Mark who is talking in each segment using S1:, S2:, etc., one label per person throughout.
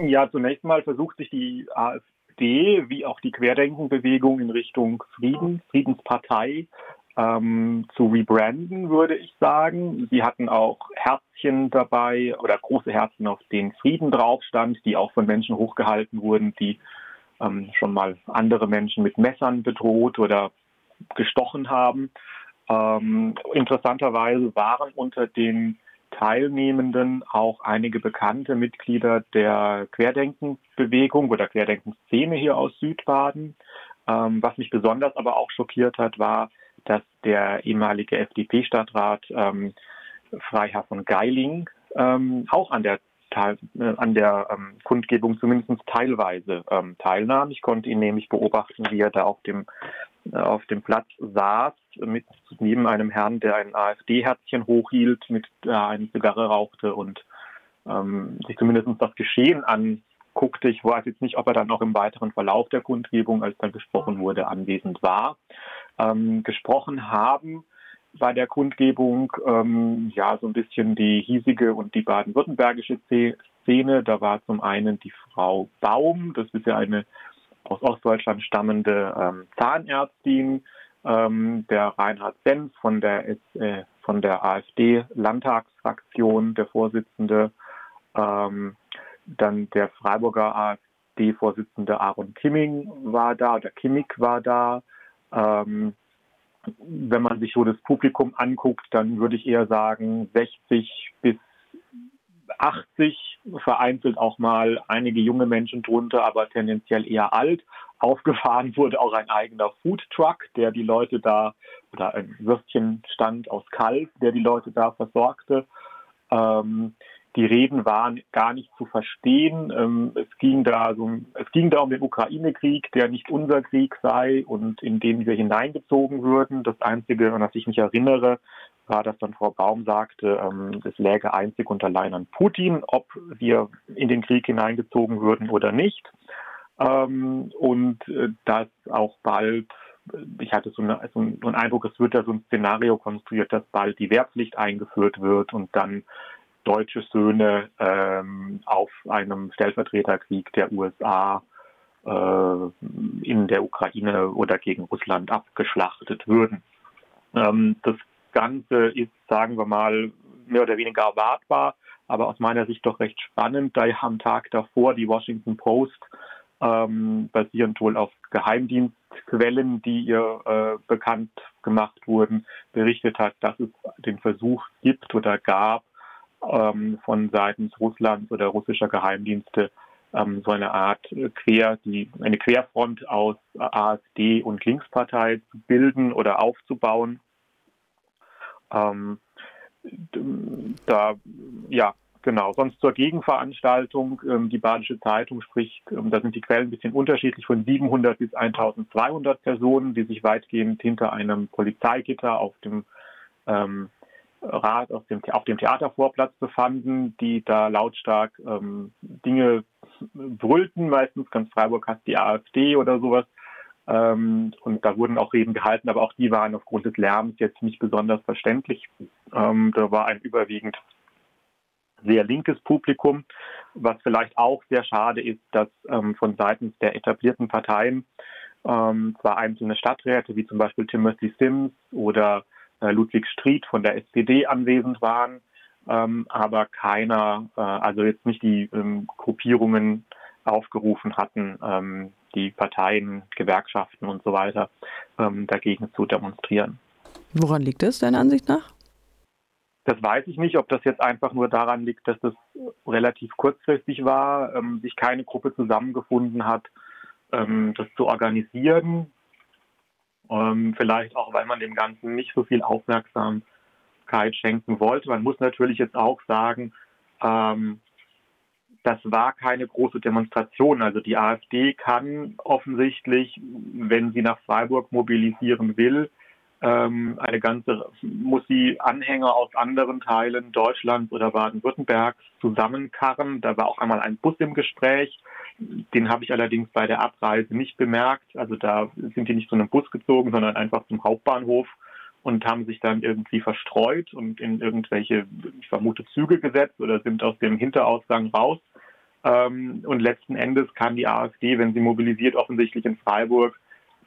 S1: Ja, zunächst mal versucht sich die AfD wie auch die Querdenkenbewegung in Richtung Frieden, Friedenspartei ähm, zu rebranden, würde ich sagen. Sie hatten auch Herzchen dabei oder große Herzchen, auf denen Frieden drauf stand, die auch von Menschen hochgehalten wurden, die ähm, schon mal andere Menschen mit Messern bedroht oder gestochen haben. Ähm, interessanterweise waren unter den Teilnehmenden auch einige bekannte Mitglieder der Querdenkenbewegung oder Querdenkenszene hier aus Südbaden. Ähm, was mich besonders aber auch schockiert hat, war, dass der ehemalige FDP-Stadtrat ähm, Freiherr von Geiling ähm, auch an der äh, an der ähm, Kundgebung zumindest teilweise ähm, teilnahm. Ich konnte ihn nämlich beobachten, wie er da auf dem äh, auf dem Platz saß, mit neben einem Herrn, der ein AfD-Herzchen hochhielt, mit äh, eine Zigarre rauchte und ähm, sich zumindest das Geschehen anguckte. Ich weiß jetzt nicht, ob er dann auch im weiteren Verlauf der Kundgebung, als dann gesprochen wurde, anwesend war ähm, gesprochen haben bei der Kundgebung. Ähm, ja, so ein bisschen die hiesige und die baden-württembergische Szene. Da war zum einen die Frau Baum, das ist ja eine aus Ostdeutschland stammende ähm, Zahnärztin, ähm, der Reinhard Senf von der, äh, von der AfD-Landtagsfraktion, der Vorsitzende, ähm, dann der Freiburger AfD-Vorsitzende Aaron Kimming war da, oder Kimmig war da, ähm, wenn man sich so das Publikum anguckt, dann würde ich eher sagen 60 bis 80, vereinzelt auch mal einige junge Menschen drunter, aber tendenziell eher alt. Aufgefahren wurde auch ein eigener Food Truck, der die Leute da, oder ein Würstchenstand aus Kalb, der die Leute da versorgte. Ähm, die Reden waren gar nicht zu verstehen. Ähm, es, ging da so, es ging da um den Ukraine-Krieg, der nicht unser Krieg sei und in den wir hineingezogen würden. Das Einzige, an das ich mich erinnere, war, dass dann Frau Baum sagte, ähm, es läge einzig und allein an Putin, ob wir in den Krieg hineingezogen würden oder nicht. Ähm, und äh, dass auch bald ich hatte so, eine, so, einen Eindruck, es wird da so ein Szenario konstruiert, dass bald die Wehrpflicht eingeführt wird und dann deutsche Söhne ähm, auf einem Stellvertreterkrieg der USA äh, in der Ukraine oder gegen Russland abgeschlachtet würden. Ähm, das Ganze ist, sagen wir mal, mehr oder weniger erwartbar, aber aus meiner Sicht doch recht spannend, da am Tag davor die Washington Post ähm, basierend wohl auf Geheimdienstquellen, die ihr äh, bekannt gemacht wurden, berichtet hat, dass es den Versuch gibt oder gab, ähm, von seitens Russlands oder russischer Geheimdienste ähm, so eine Art Quer, die, eine Querfront aus AfD und Linkspartei zu bilden oder aufzubauen. Ähm, da, ja, genau. Sonst zur Gegenveranstaltung. Ähm, die Badische Zeitung spricht, ähm, da sind die Quellen ein bisschen unterschiedlich, von 700 bis 1200 Personen, die sich weitgehend hinter einem Polizeigitter auf dem ähm, Rat auf dem, auf dem Theatervorplatz befanden, die da lautstark ähm, Dinge brüllten. Meistens ganz Freiburg hat die AfD oder sowas. Ähm, und da wurden auch Reden gehalten, aber auch die waren aufgrund des Lärms jetzt nicht besonders verständlich. Ähm, da war ein überwiegend sehr linkes Publikum, was vielleicht auch sehr schade ist, dass ähm, von seitens der etablierten Parteien ähm, zwar einzelne Stadträte wie zum Beispiel Timothy Sims oder äh, Ludwig Stried von der SPD anwesend waren, ähm, aber keiner, äh, also jetzt nicht die ähm, Gruppierungen aufgerufen hatten, ähm, die Parteien, Gewerkschaften und so weiter ähm, dagegen zu demonstrieren.
S2: Woran liegt es deiner Ansicht nach?
S1: Das weiß ich nicht, ob das jetzt einfach nur daran liegt, dass das relativ kurzfristig war, ähm, sich keine Gruppe zusammengefunden hat, ähm, das zu organisieren. Ähm, vielleicht auch, weil man dem Ganzen nicht so viel Aufmerksamkeit schenken wollte. Man muss natürlich jetzt auch sagen, ähm, das war keine große Demonstration. Also die AfD kann offensichtlich, wenn sie nach Freiburg mobilisieren will, ähm, eine ganze, muss sie Anhänger aus anderen Teilen Deutschlands oder Baden-Württembergs zusammenkarren. Da war auch einmal ein Bus im Gespräch. Den habe ich allerdings bei der Abreise nicht bemerkt. Also da sind die nicht zu einem Bus gezogen, sondern einfach zum Hauptbahnhof und haben sich dann irgendwie verstreut und in irgendwelche, ich vermute, Züge gesetzt oder sind aus dem Hinterausgang raus. Ähm, und letzten Endes kann die AfD, wenn sie mobilisiert, offensichtlich in Freiburg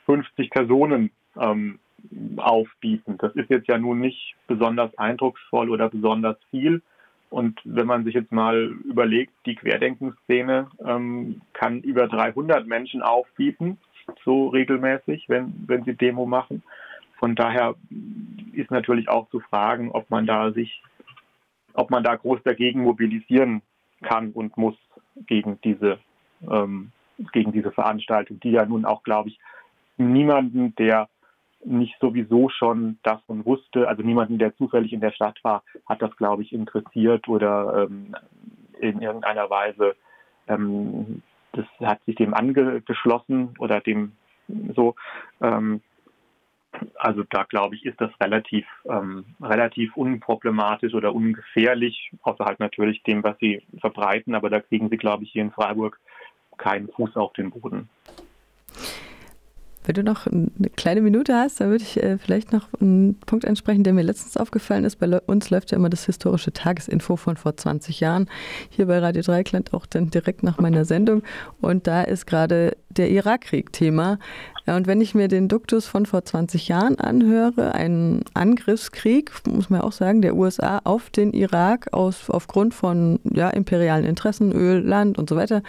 S1: 50 Personen ähm, aufbieten. Das ist jetzt ja nun nicht besonders eindrucksvoll oder besonders viel. Und wenn man sich jetzt mal überlegt, die Querdenkenszene ähm, kann über 300 Menschen aufbieten, so regelmäßig, wenn, wenn sie Demo machen. Von daher ist natürlich auch zu fragen, ob man da sich, ob man da groß dagegen mobilisieren kann und muss gegen diese, ähm, gegen diese Veranstaltung, die ja nun auch, glaube ich, niemanden, der nicht sowieso schon davon wusste, also niemanden, der zufällig in der Stadt war, hat das, glaube ich, interessiert oder ähm, in irgendeiner Weise ähm, das hat sich dem angeschlossen oder dem so. Ähm, also da glaube ich, ist das relativ, ähm, relativ unproblematisch oder ungefährlich, außer halt natürlich dem, was sie verbreiten. Aber da kriegen sie, glaube ich, hier in Freiburg keinen Fuß auf den Boden.
S2: Wenn du noch eine kleine Minute hast, dann würde ich äh, vielleicht noch einen Punkt ansprechen, der mir letztens aufgefallen ist. Bei uns läuft ja immer das historische Tagesinfo von vor 20 Jahren. Hier bei Radio Dreikland auch dann direkt nach meiner Sendung. Und da ist gerade der Irakkrieg Thema. Und wenn ich mir den Duktus von vor 20 Jahren anhöre, ein Angriffskrieg, muss man auch sagen, der USA auf den Irak aus, aufgrund von ja, imperialen Interessen, Öl, Land und so weiter,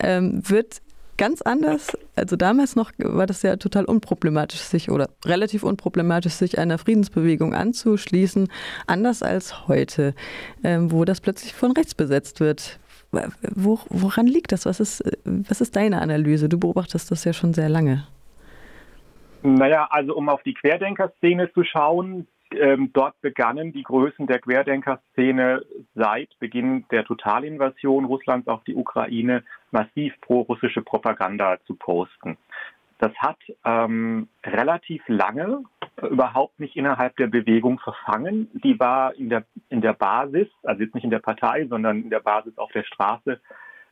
S2: ähm, wird ganz anders. Also damals noch war das ja total unproblematisch, sich oder relativ unproblematisch, sich einer Friedensbewegung anzuschließen, anders als heute, ähm, wo das plötzlich von rechts besetzt wird. Wo, woran liegt das? Was ist, was ist deine Analyse? Du beobachtest das ja schon sehr lange.
S1: Naja, also um auf die Querdenker-Szene zu schauen, ähm, dort begannen die Größen der Querdenker-Szene seit Beginn der Totalinvasion Russlands auf die Ukraine massiv pro-russische Propaganda zu posten. Das hat ähm, relativ lange äh, überhaupt nicht innerhalb der Bewegung verfangen. Die war in der, in der Basis, also jetzt nicht in der Partei, sondern in der Basis auf der Straße,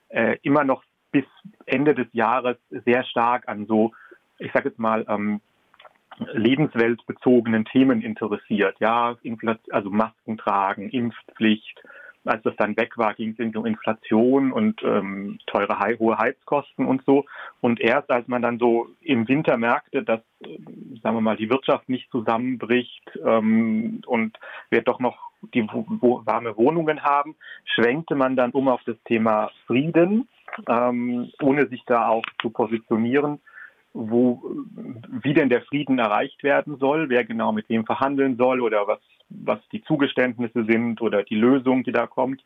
S1: äh, immer noch bis Ende des Jahres sehr stark an so, ich sage jetzt mal, ähm, lebensweltbezogenen Themen interessiert. Ja, also Masken tragen, Impfpflicht. Als das dann weg war, ging es um Inflation und ähm, teure, hohe Heizkosten und so. Und erst als man dann so im Winter merkte, dass, sagen wir mal, die Wirtschaft nicht zusammenbricht ähm, und wir doch noch die warme Wohnungen haben, schwenkte man dann um auf das Thema Frieden, ähm, ohne sich da auch zu positionieren wo, wie denn der Frieden erreicht werden soll, wer genau mit wem verhandeln soll oder was, was die Zugeständnisse sind oder die Lösung, die da kommt,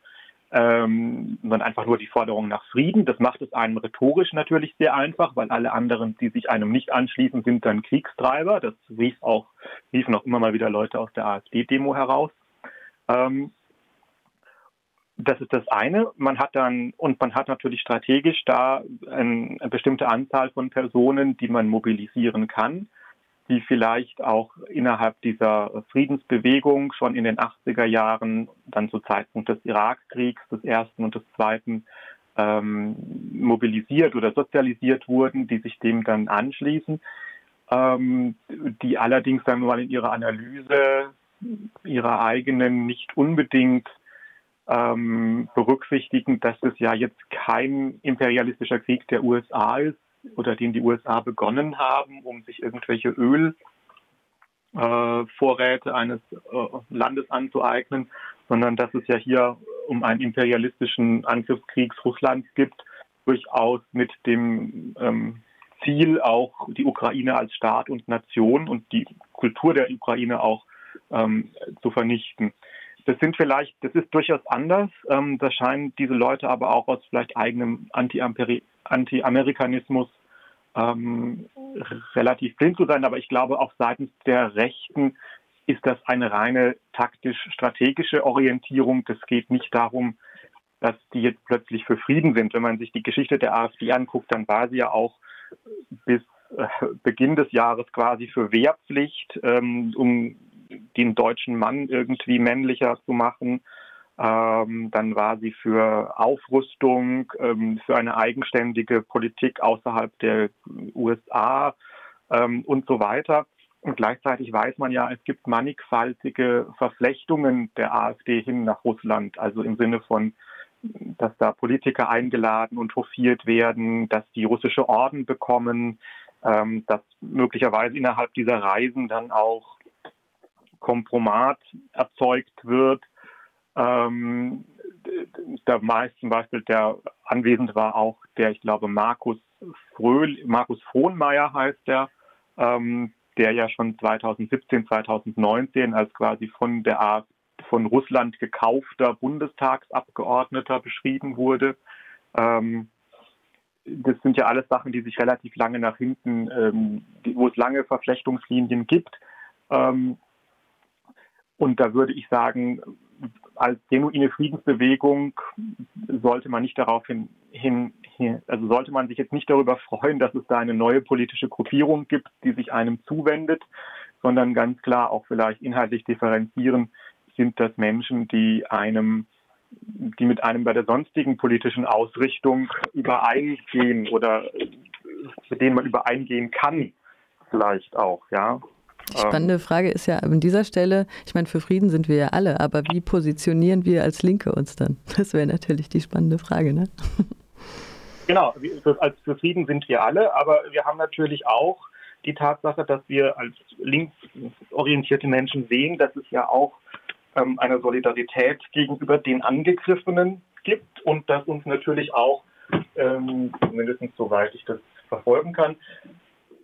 S1: ähm, sondern einfach nur die Forderung nach Frieden. Das macht es einem rhetorisch natürlich sehr einfach, weil alle anderen, die sich einem nicht anschließen, sind dann Kriegstreiber. Das rief auch, riefen auch immer mal wieder Leute aus der AfD-Demo heraus. Ähm, das ist das eine. Man hat dann, und man hat natürlich strategisch da ein, eine bestimmte Anzahl von Personen, die man mobilisieren kann, die vielleicht auch innerhalb dieser Friedensbewegung schon in den 80er Jahren, dann zu Zeitpunkt des Irakkriegs, des ersten und des zweiten, ähm, mobilisiert oder sozialisiert wurden, die sich dem dann anschließen, ähm, die allerdings dann mal in ihrer Analyse ihrer eigenen nicht unbedingt ähm, berücksichtigen, dass es ja jetzt kein imperialistischer Krieg der USA ist oder den die USA begonnen haben, um sich irgendwelche Ölvorräte äh, eines äh, Landes anzueignen, sondern dass es ja hier um einen imperialistischen Angriffskrieg Russlands gibt, durchaus mit dem ähm, Ziel auch die Ukraine als Staat und Nation und die Kultur der Ukraine auch ähm, zu vernichten. Das sind vielleicht, das ist durchaus anders. Ähm, das scheinen diese Leute aber auch aus vielleicht eigenem Anti-Amerikanismus ähm, relativ blind zu sein. Aber ich glaube, auch seitens der Rechten ist das eine reine taktisch-strategische Orientierung. Das geht nicht darum, dass die jetzt plötzlich für Frieden sind. Wenn man sich die Geschichte der AfD anguckt, dann war sie ja auch bis äh, Beginn des Jahres quasi für Wehrpflicht, ähm, um den deutschen Mann irgendwie männlicher zu machen. Ähm, dann war sie für Aufrüstung, ähm, für eine eigenständige Politik außerhalb der USA ähm, und so weiter. Und gleichzeitig weiß man ja, es gibt mannigfaltige Verflechtungen der AfD hin nach Russland, also im Sinne von dass da Politiker eingeladen und hofiert werden, dass die russische Orden bekommen, ähm, dass möglicherweise innerhalb dieser Reisen dann auch Kompromat erzeugt wird. Ähm, da meist zum Beispiel der anwesend war auch der, ich glaube, Markus Fröhl, Markus Frohnmeier heißt der, ähm, der ja schon 2017, 2019 als quasi von der AfD von Russland gekaufter Bundestagsabgeordneter beschrieben wurde. Ähm, das sind ja alles Sachen, die sich relativ lange nach hinten, ähm, wo es lange Verflechtungslinien gibt. Ähm, und da würde ich sagen, als genuine Friedensbewegung sollte man nicht darauf hin, hin, hin, also sollte man sich jetzt nicht darüber freuen, dass es da eine neue politische Gruppierung gibt, die sich einem zuwendet, sondern ganz klar auch vielleicht inhaltlich differenzieren, sind das Menschen, die einem die mit einem bei der sonstigen politischen Ausrichtung übereingehen oder mit denen man übereingehen kann, vielleicht auch, ja.
S2: Die spannende Frage ist ja an dieser Stelle, ich meine, für Frieden sind wir ja alle, aber wie positionieren wir als Linke uns dann? Das wäre natürlich die spannende Frage, ne?
S1: Genau, als für Frieden sind wir alle, aber wir haben natürlich auch die Tatsache, dass wir als linksorientierte Menschen sehen, dass es ja auch ähm, eine Solidarität gegenüber den Angegriffenen gibt und dass uns natürlich auch, ähm, mindestens soweit ich das verfolgen kann,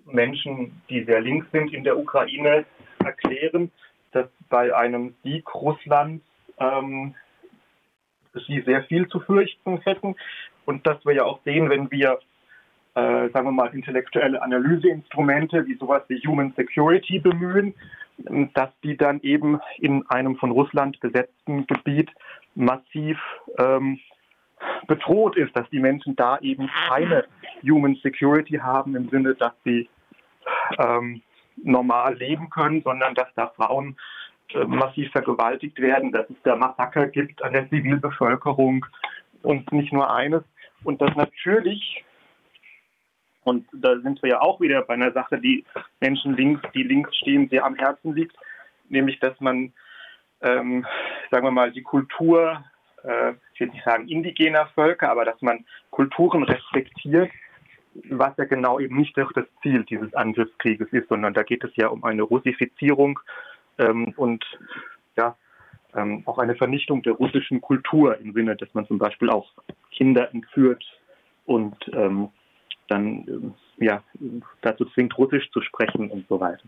S1: Menschen, die sehr links sind in der Ukraine, erklären, dass bei einem Sieg Russlands ähm, sie sehr viel zu fürchten hätten. Und dass wir ja auch sehen, wenn wir äh, sagen wir mal, intellektuelle Analyseinstrumente wie sowas wie Human Security bemühen, dass die dann eben in einem von Russland besetzten Gebiet massiv ähm, bedroht ist, dass die Menschen da eben keine Human Security haben im Sinne, dass sie ähm, normal leben können, sondern dass da Frauen äh, massiv vergewaltigt werden, dass es da Massaker gibt an der Zivilbevölkerung und nicht nur eines. Und dass natürlich und da sind wir ja auch wieder bei einer Sache, die Menschen links, die links stehen, sehr am Herzen liegt, nämlich dass man, ähm, sagen wir mal, die Kultur, äh, ich will nicht sagen indigener Völker, aber dass man Kulturen respektiert, was ja genau eben nicht das Ziel dieses Angriffskrieges ist, sondern da geht es ja um eine Russifizierung ähm, und ja, ähm, auch eine Vernichtung der russischen Kultur im Sinne, dass man zum Beispiel auch Kinder entführt und ähm, dann ja, dazu zwingt, Russisch zu sprechen und so weiter.